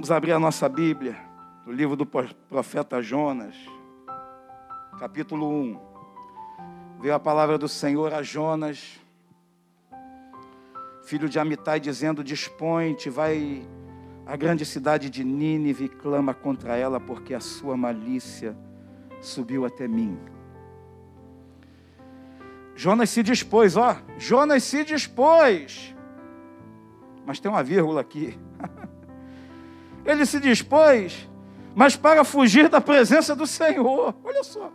Vamos abrir a nossa Bíblia, no livro do profeta Jonas, capítulo 1. Veio a palavra do Senhor a Jonas, filho de Amitai, dizendo: Dispõe-te, vai à grande cidade de Nínive e clama contra ela, porque a sua malícia subiu até mim. Jonas se dispôs, ó, Jonas se dispôs. Mas tem uma vírgula aqui. Ele se dispôs, mas para fugir da presença do Senhor. Olha só.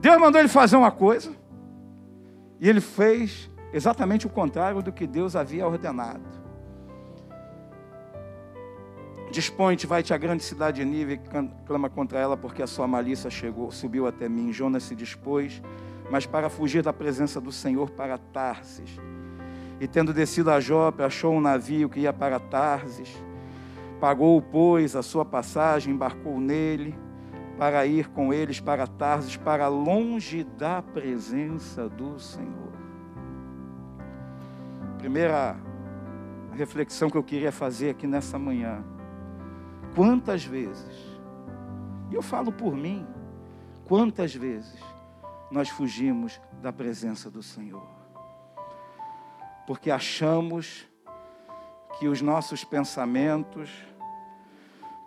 Deus mandou ele fazer uma coisa, e ele fez exatamente o contrário do que Deus havia ordenado. Dispõe-te, vai-te à grande cidade de Nível clama contra ela, porque a sua malícia chegou, subiu até mim. Jonas se dispôs, mas para fugir da presença do Senhor para Tarsis e tendo descido a Jope, achou um navio que ia para Tarsis. Pagou, pois, a sua passagem, embarcou nele, para ir com eles para Tarsis, para longe da presença do Senhor. Primeira reflexão que eu queria fazer aqui nessa manhã. Quantas vezes, e eu falo por mim, quantas vezes nós fugimos da presença do Senhor? Porque achamos que os nossos pensamentos,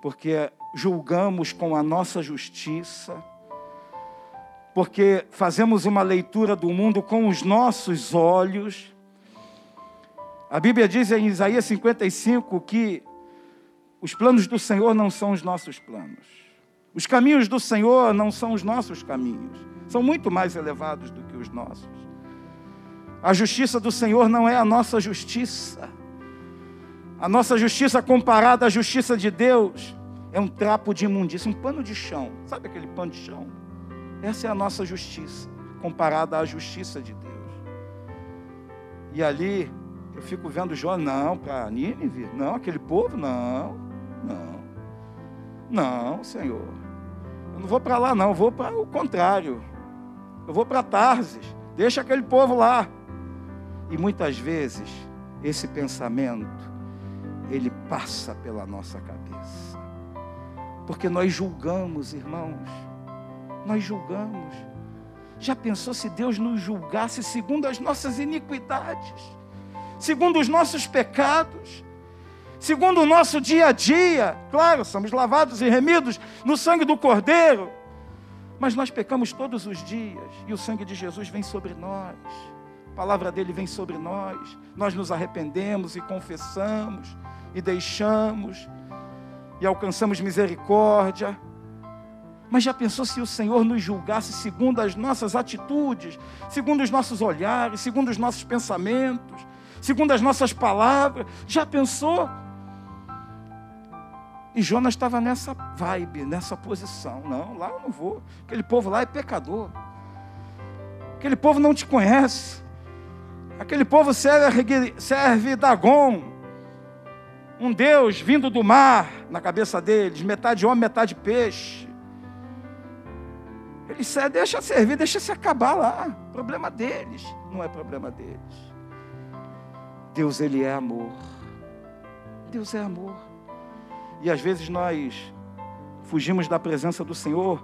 porque julgamos com a nossa justiça, porque fazemos uma leitura do mundo com os nossos olhos. A Bíblia diz em Isaías 55 que os planos do Senhor não são os nossos planos. Os caminhos do Senhor não são os nossos caminhos. São muito mais elevados do que os nossos. A justiça do Senhor não é a nossa justiça. A nossa justiça comparada à justiça de Deus é um trapo de imundícia, um pano de chão. Sabe aquele pano de chão? Essa é a nossa justiça, comparada à justiça de Deus. E ali eu fico vendo Jó, não, para Nínive, não, aquele povo, não, não, não, Senhor. Eu não vou para lá, não, eu vou para o contrário. Eu vou para Tarsis, deixa aquele povo lá. E muitas vezes esse pensamento ele passa pela nossa cabeça. Porque nós julgamos, irmãos. Nós julgamos. Já pensou se Deus nos julgasse segundo as nossas iniquidades, segundo os nossos pecados, segundo o nosso dia a dia? Claro, somos lavados e remidos no sangue do Cordeiro, mas nós pecamos todos os dias e o sangue de Jesus vem sobre nós palavra dele vem sobre nós, nós nos arrependemos e confessamos e deixamos e alcançamos misericórdia. Mas já pensou se o Senhor nos julgasse segundo as nossas atitudes, segundo os nossos olhares, segundo os nossos pensamentos, segundo as nossas palavras? Já pensou? E Jonas estava nessa vibe, nessa posição. Não, lá eu não vou. Aquele povo lá é pecador. Aquele povo não te conhece. Aquele povo serve, serve Dagon, um Deus vindo do mar na cabeça deles, metade homem, metade peixe. Eles deixa servir, deixa se acabar lá. Problema deles, não é problema deles. Deus, Ele é amor. Deus é amor. E às vezes nós fugimos da presença do Senhor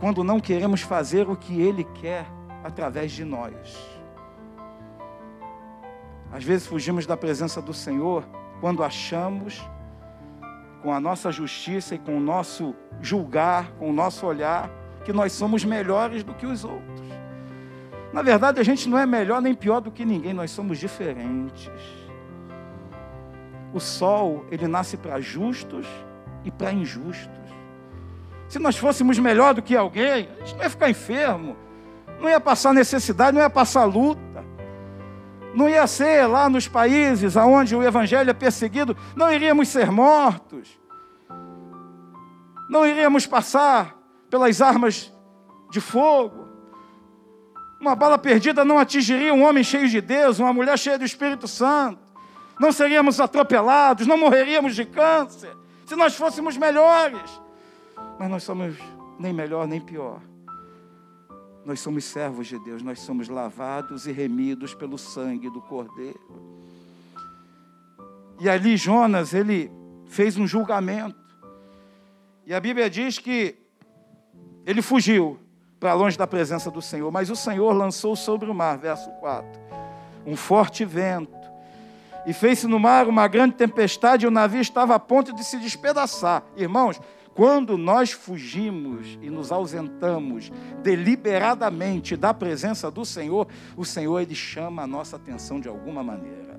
quando não queremos fazer o que Ele quer através de nós. Às vezes fugimos da presença do Senhor quando achamos, com a nossa justiça e com o nosso julgar, com o nosso olhar, que nós somos melhores do que os outros. Na verdade, a gente não é melhor nem pior do que ninguém, nós somos diferentes. O sol, ele nasce para justos e para injustos. Se nós fôssemos melhor do que alguém, a gente não ia ficar enfermo, não ia passar necessidade, não ia passar luta. Não ia ser lá nos países onde o evangelho é perseguido, não iríamos ser mortos. Não iríamos passar pelas armas de fogo. Uma bala perdida não atingiria um homem cheio de Deus, uma mulher cheia do Espírito Santo. Não seríamos atropelados, não morreríamos de câncer, se nós fôssemos melhores. Mas nós somos nem melhor nem pior. Nós somos servos de Deus, nós somos lavados e remidos pelo sangue do Cordeiro. E ali Jonas, ele fez um julgamento. E a Bíblia diz que ele fugiu para longe da presença do Senhor, mas o Senhor lançou sobre o mar, verso 4, um forte vento, e fez-se no mar uma grande tempestade, e o navio estava a ponto de se despedaçar. Irmãos, quando nós fugimos e nos ausentamos deliberadamente da presença do Senhor, o Senhor ele chama a nossa atenção de alguma maneira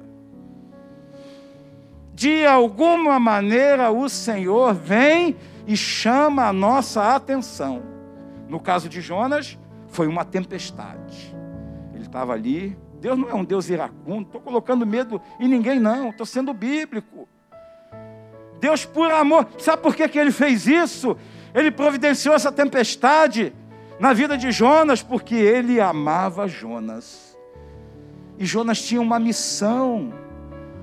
de alguma maneira o Senhor vem e chama a nossa atenção. No caso de Jonas, foi uma tempestade. Ele estava ali. Deus não é um Deus iracundo, estou colocando medo em ninguém, não, estou sendo bíblico. Deus, por amor, sabe por que, que ele fez isso? Ele providenciou essa tempestade na vida de Jonas, porque ele amava Jonas. E Jonas tinha uma missão.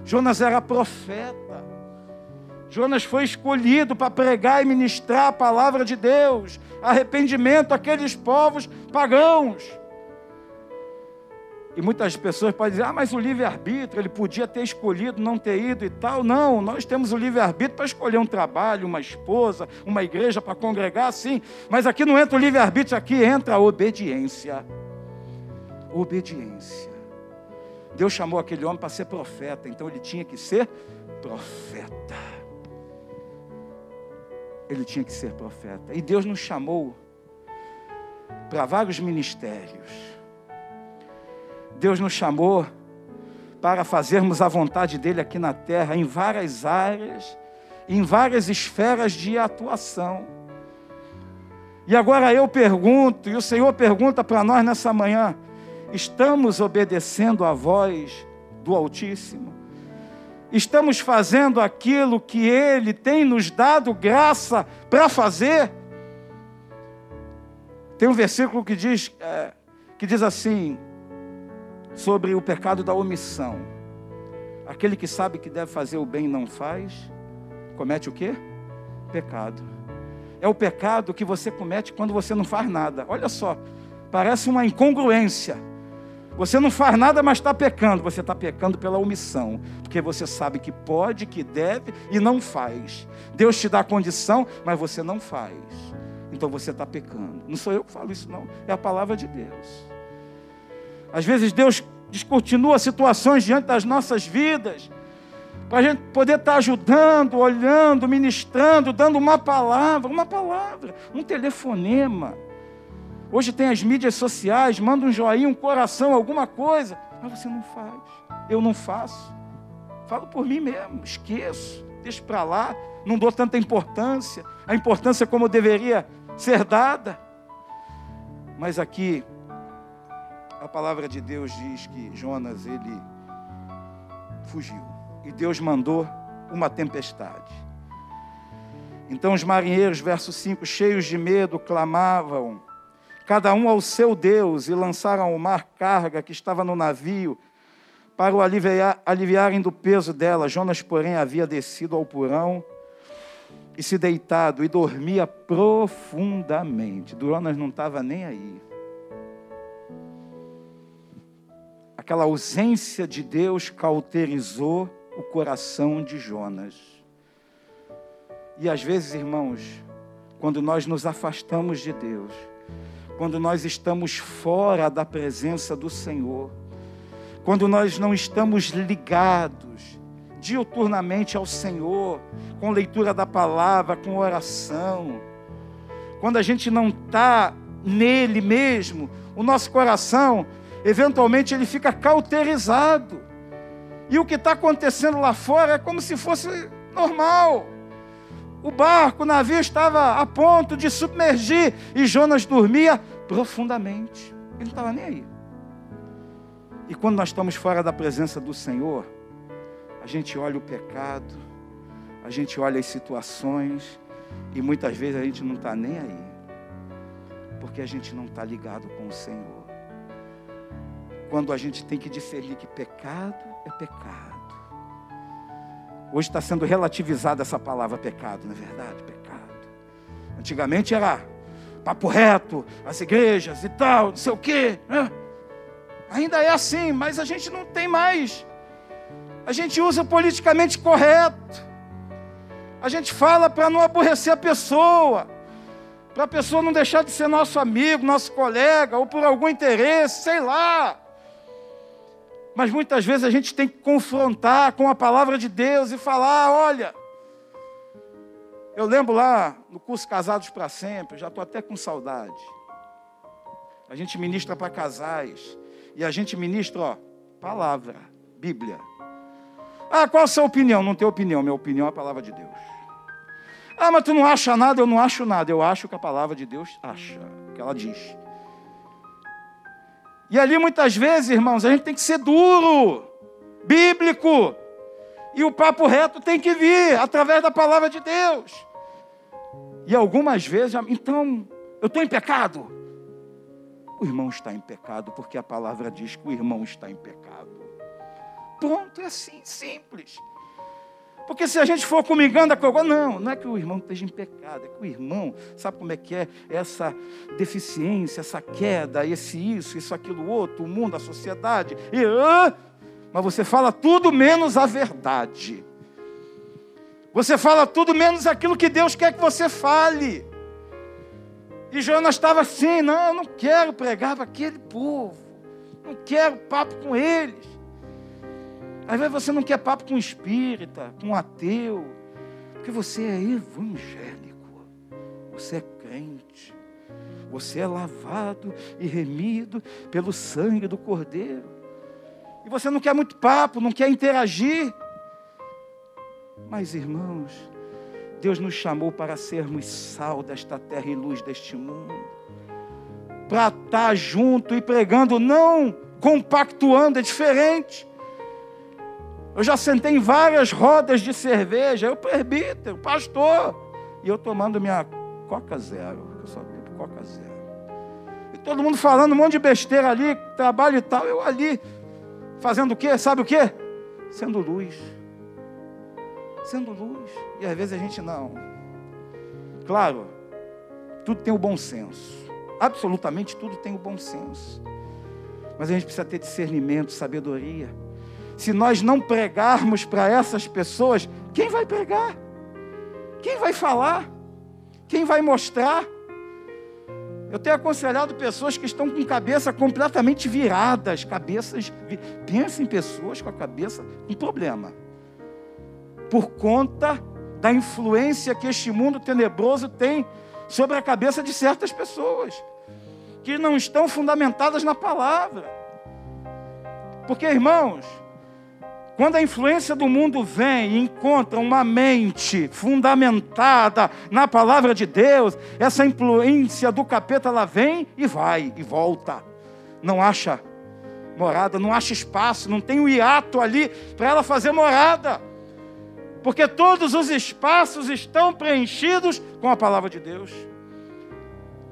Jonas era profeta. Jonas foi escolhido para pregar e ministrar a palavra de Deus, arrependimento àqueles povos pagãos. E muitas pessoas podem dizer: ah, mas o livre-arbítrio, ele podia ter escolhido não ter ido e tal. Não, nós temos o livre-arbítrio para escolher um trabalho, uma esposa, uma igreja para congregar, sim. Mas aqui não entra o livre-arbítrio, aqui entra a obediência. Obediência. Deus chamou aquele homem para ser profeta, então ele tinha que ser profeta. Ele tinha que ser profeta. E Deus nos chamou para vários ministérios. Deus nos chamou para fazermos a vontade dele aqui na terra, em várias áreas, em várias esferas de atuação. E agora eu pergunto, e o Senhor pergunta para nós nessa manhã: Estamos obedecendo à voz do Altíssimo? Estamos fazendo aquilo que Ele tem nos dado graça para fazer? Tem um versículo que diz, é, que diz assim, sobre o pecado da omissão. Aquele que sabe que deve fazer o bem e não faz, comete o quê? Pecado. É o pecado que você comete quando você não faz nada. Olha só, parece uma incongruência. Você não faz nada, mas está pecando. Você está pecando pela omissão, porque você sabe que pode, que deve e não faz. Deus te dá a condição, mas você não faz. Então você está pecando. Não sou eu que falo isso, não. É a palavra de Deus. Às vezes Deus descontinua situações diante das nossas vidas, para a gente poder estar tá ajudando, olhando, ministrando, dando uma palavra, uma palavra, um telefonema Hoje tem as mídias sociais, manda um joinha, um coração, alguma coisa, mas você não faz. Eu não faço. Falo por mim mesmo, esqueço, deixo para lá, não dou tanta importância, a importância como deveria ser dada. Mas aqui a palavra de Deus diz que Jonas ele fugiu e Deus mandou uma tempestade. Então os marinheiros, verso 5, cheios de medo, clamavam cada um ao seu Deus, e lançaram ao mar carga que estava no navio, para o aliviar, aliviarem do peso dela. Jonas, porém, havia descido ao porão e se deitado e dormia profundamente. Jonas não estava nem aí. Aquela ausência de Deus cauterizou o coração de Jonas. E às vezes, irmãos, quando nós nos afastamos de Deus, quando nós estamos fora da presença do Senhor, quando nós não estamos ligados diuturnamente ao Senhor, com leitura da palavra, com oração, quando a gente não está nele mesmo, o nosso coração, eventualmente, ele fica cauterizado. E o que está acontecendo lá fora é como se fosse normal. O barco, o navio estava a ponto de submergir e Jonas dormia profundamente. Ele não estava nem aí. E quando nós estamos fora da presença do Senhor, a gente olha o pecado, a gente olha as situações e muitas vezes a gente não está nem aí, porque a gente não está ligado com o Senhor. Quando a gente tem que discernir que pecado é pecado Hoje está sendo relativizada essa palavra pecado, não é verdade? Pecado. Antigamente era papo reto, as igrejas e tal, não sei o quê. Né? Ainda é assim, mas a gente não tem mais A gente usa o politicamente correto. A gente fala para não aborrecer a pessoa, para a pessoa não deixar de ser nosso amigo, nosso colega, ou por algum interesse, sei lá. Mas muitas vezes a gente tem que confrontar com a palavra de Deus e falar: olha, eu lembro lá no curso Casados para Sempre, já estou até com saudade. A gente ministra para casais. E a gente ministra, ó, palavra, Bíblia. Ah, qual a sua opinião? Não tem opinião, minha opinião é a palavra de Deus. Ah, mas tu não acha nada? Eu não acho nada. Eu acho que a palavra de Deus acha, que ela diz. E ali muitas vezes, irmãos, a gente tem que ser duro, bíblico. E o papo reto tem que vir através da palavra de Deus. E algumas vezes, então, eu estou em pecado. O irmão está em pecado, porque a palavra diz que o irmão está em pecado. Pronto, é assim, simples. Porque se a gente for comigando a não, não é que o irmão esteja em pecado, é que o irmão, sabe como é que é essa deficiência, essa queda, esse isso, isso, aquilo outro, o mundo, a sociedade, e, ah, mas você fala tudo menos a verdade. Você fala tudo menos aquilo que Deus quer que você fale. E Jonas estava assim: não, eu não quero pregar para aquele povo, não quero papo com eles. Às vezes você não quer papo com espírita, com ateu, porque você é evangélico, você é crente, você é lavado e remido pelo sangue do Cordeiro. E você não quer muito papo, não quer interagir. Mas, irmãos, Deus nos chamou para sermos sal desta terra e luz deste mundo. Para estar junto e pregando, não compactuando, é diferente. Eu já sentei em várias rodas de cerveja, eu presbítero, pastor, e eu tomando minha Coca Zero, eu só bebo Coca Zero. E todo mundo falando um monte de besteira ali, trabalho e tal, eu ali, fazendo o quê? Sabe o quê? Sendo luz. Sendo luz. E às vezes a gente não. Claro, tudo tem o bom senso. Absolutamente tudo tem o bom senso. Mas a gente precisa ter discernimento, sabedoria se nós não pregarmos para essas pessoas, quem vai pregar? Quem vai falar? Quem vai mostrar? Eu tenho aconselhado pessoas que estão com cabeça completamente viradas, cabeças. Pensa em pessoas com a cabeça com problema. Por conta da influência que este mundo tenebroso tem sobre a cabeça de certas pessoas, que não estão fundamentadas na palavra. Porque, irmãos, quando a influência do mundo vem e encontra uma mente fundamentada na palavra de Deus, essa influência do capeta ela vem e vai e volta. Não acha morada, não acha espaço, não tem o um hiato ali para ela fazer morada. Porque todos os espaços estão preenchidos com a palavra de Deus.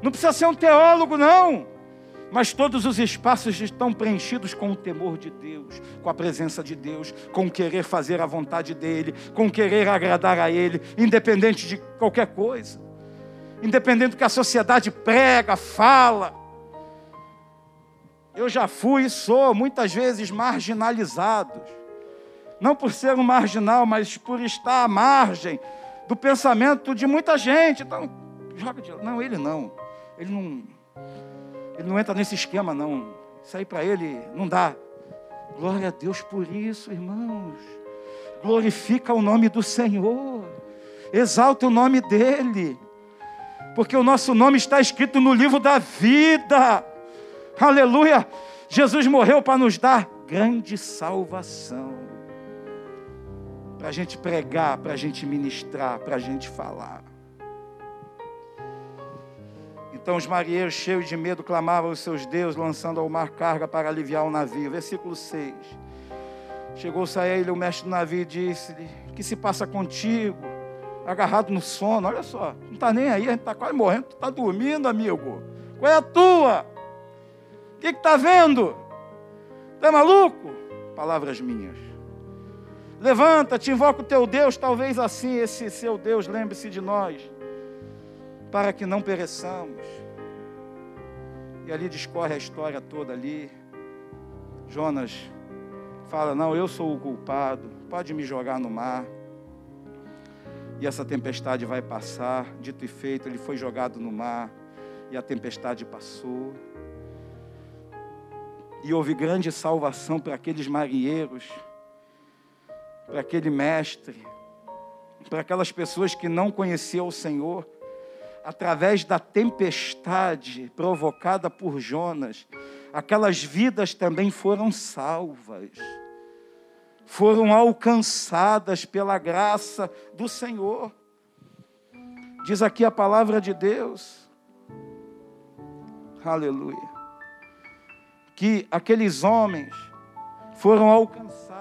Não precisa ser um teólogo, não mas todos os espaços estão preenchidos com o temor de Deus, com a presença de Deus, com querer fazer a vontade dEle, com querer agradar a Ele, independente de qualquer coisa, independente do que a sociedade prega, fala. Eu já fui e sou muitas vezes marginalizado, não por ser um marginal, mas por estar à margem do pensamento de muita gente. Então, joga de... Não, ele não. Ele não ele não entra nesse esquema, não. Isso aí para ele não dá. Glória a Deus por isso, irmãos. Glorifica o nome do Senhor. Exalta o nome dEle. Porque o nosso nome está escrito no livro da vida. Aleluia. Jesus morreu para nos dar grande salvação. Para a gente pregar, para a gente ministrar, para a gente falar. Então os marinheiros, cheios de medo, clamavam aos seus deuses, lançando ao mar carga para aliviar o navio. Versículo 6. Chegou-se a ele o mestre do navio e disse-lhe: Que se passa contigo? Agarrado no sono, olha só, não está nem aí, a gente está quase morrendo, tu está dormindo, amigo. Qual é a tua? O que está vendo? Está maluco? Palavras minhas. Levanta-te, invoca o teu Deus, talvez assim esse seu Deus lembre-se de nós para que não pereçamos. E ali discorre a história toda ali. Jonas fala: Não, eu sou o culpado, pode me jogar no mar. E essa tempestade vai passar. Dito e feito, ele foi jogado no mar e a tempestade passou. E houve grande salvação para aqueles marinheiros, para aquele mestre, para aquelas pessoas que não conheciam o Senhor, através da tempestade provocada por Jonas, aquelas vidas também foram salvas, foram alcançadas pela graça do Senhor. Diz aqui a palavra de Deus, aleluia, que aqueles homens foram alcançados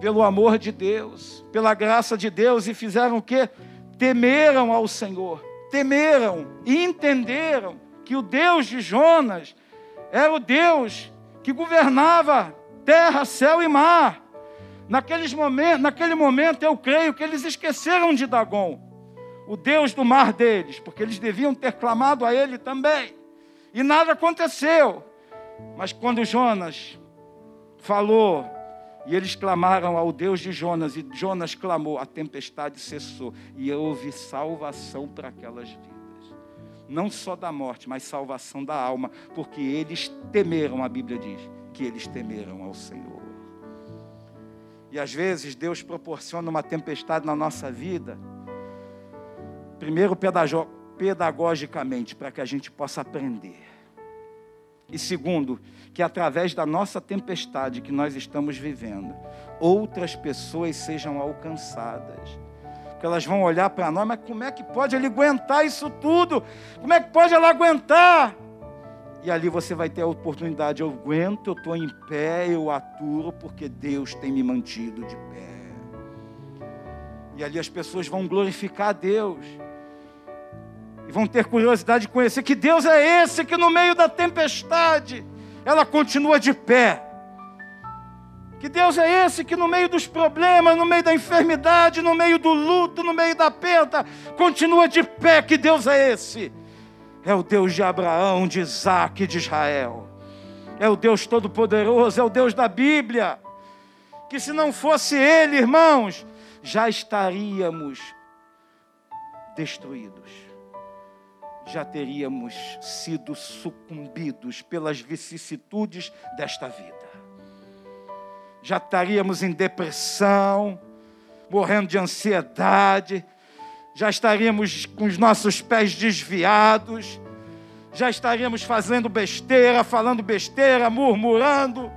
pelo amor de Deus, pela graça de Deus e fizeram o quê? Temeram ao Senhor, temeram e entenderam que o Deus de Jonas era o Deus que governava terra, céu e mar. Naqueles momentos, naquele momento, eu creio que eles esqueceram de Dagon, o Deus do mar deles, porque eles deviam ter clamado a ele também. E nada aconteceu. Mas quando Jonas falou e eles clamaram ao Deus de Jonas, e Jonas clamou, a tempestade cessou, e houve salvação para aquelas vidas. Não só da morte, mas salvação da alma, porque eles temeram, a Bíblia diz, que eles temeram ao Senhor. E às vezes Deus proporciona uma tempestade na nossa vida, primeiro pedagogicamente, para que a gente possa aprender. E segundo, que através da nossa tempestade que nós estamos vivendo, outras pessoas sejam alcançadas. Que elas vão olhar para nós, mas como é que pode ele aguentar isso tudo? Como é que pode ela aguentar? E ali você vai ter a oportunidade. Eu aguento, eu estou em pé, eu aturo, porque Deus tem me mantido de pé. E ali as pessoas vão glorificar a Deus e vão ter curiosidade de conhecer que Deus é esse que no meio da tempestade ela continua de pé. Que Deus é esse que no meio dos problemas, no meio da enfermidade, no meio do luto, no meio da perda, continua de pé. Que Deus é esse? É o Deus de Abraão, de Isaac, de Israel. É o Deus Todo-Poderoso, é o Deus da Bíblia. Que se não fosse Ele, irmãos, já estaríamos destruídos já teríamos sido sucumbidos pelas vicissitudes desta vida. Já estaríamos em depressão, morrendo de ansiedade, já estaríamos com os nossos pés desviados, já estaríamos fazendo besteira, falando besteira, murmurando,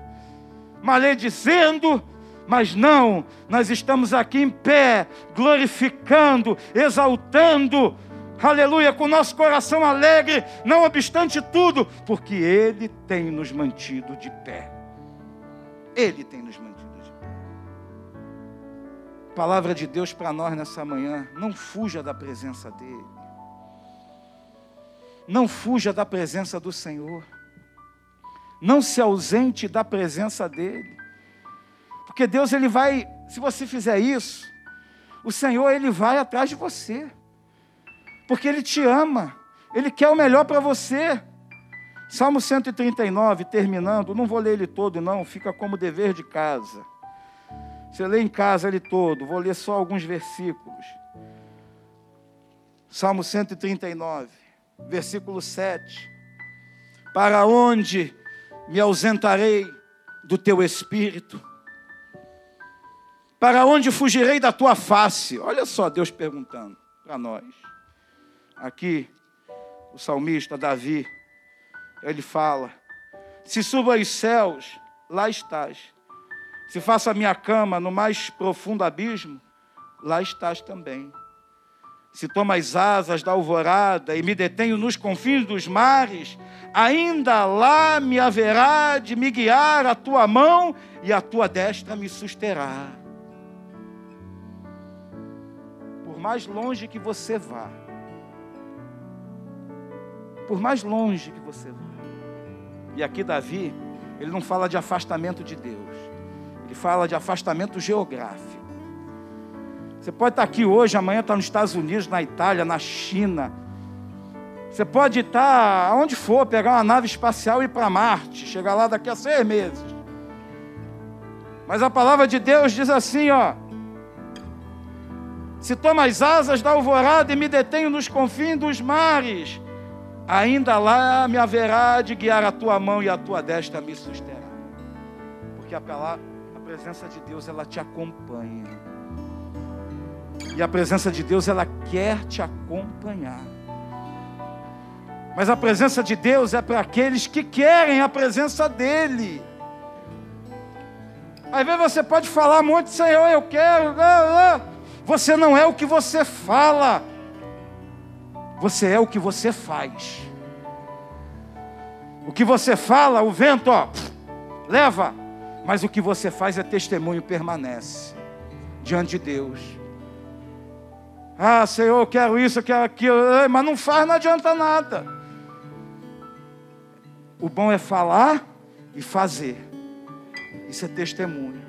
maledizendo, mas não, nós estamos aqui em pé, glorificando, exaltando aleluia, com nosso coração alegre, não obstante tudo, porque Ele tem nos mantido de pé. Ele tem nos mantido de pé. Palavra de Deus para nós nessa manhã: não fuja da presença dEle. Não fuja da presença do Senhor. Não se ausente da presença dEle. Porque Deus, Ele vai, se você fizer isso, o Senhor, Ele vai atrás de você porque Ele te ama, Ele quer o melhor para você. Salmo 139, terminando, não vou ler ele todo, não, fica como dever de casa. Você lê em casa ele todo, vou ler só alguns versículos. Salmo 139, versículo 7. Para onde me ausentarei do teu espírito? Para onde fugirei da tua face? Olha só Deus perguntando para nós. Aqui, o salmista Davi, ele fala: Se suba aos céus, lá estás. Se faça a minha cama no mais profundo abismo, lá estás também. Se tomo as asas da alvorada e me detenho nos confins dos mares, ainda lá me haverá de me guiar a tua mão e a tua destra me susterá. Por mais longe que você vá, por mais longe que você vá. E aqui Davi, ele não fala de afastamento de Deus, ele fala de afastamento geográfico. Você pode estar aqui hoje, amanhã está nos Estados Unidos, na Itália, na China. Você pode estar aonde for, pegar uma nave espacial e ir para Marte, chegar lá daqui a seis meses. Mas a palavra de Deus diz assim, ó: Se tomo as asas da alvorada e me detenho nos confins dos mares, ainda lá me haverá de guiar a tua mão e a tua destra me susterá. Porque a, palavra, a presença de Deus ela te acompanha. E a presença de Deus ela quer te acompanhar. Mas a presença de Deus é para aqueles que querem a presença dEle. Às vezes você pode falar muito, Senhor, eu quero. Você não é o que você fala, você é o que você faz. O que você fala, o vento, ó, leva. Mas o que você faz é testemunho, permanece diante de Deus. Ah, Senhor, eu quero isso, eu quero aquilo, mas não faz, não adianta nada. O bom é falar e fazer. Isso é testemunho.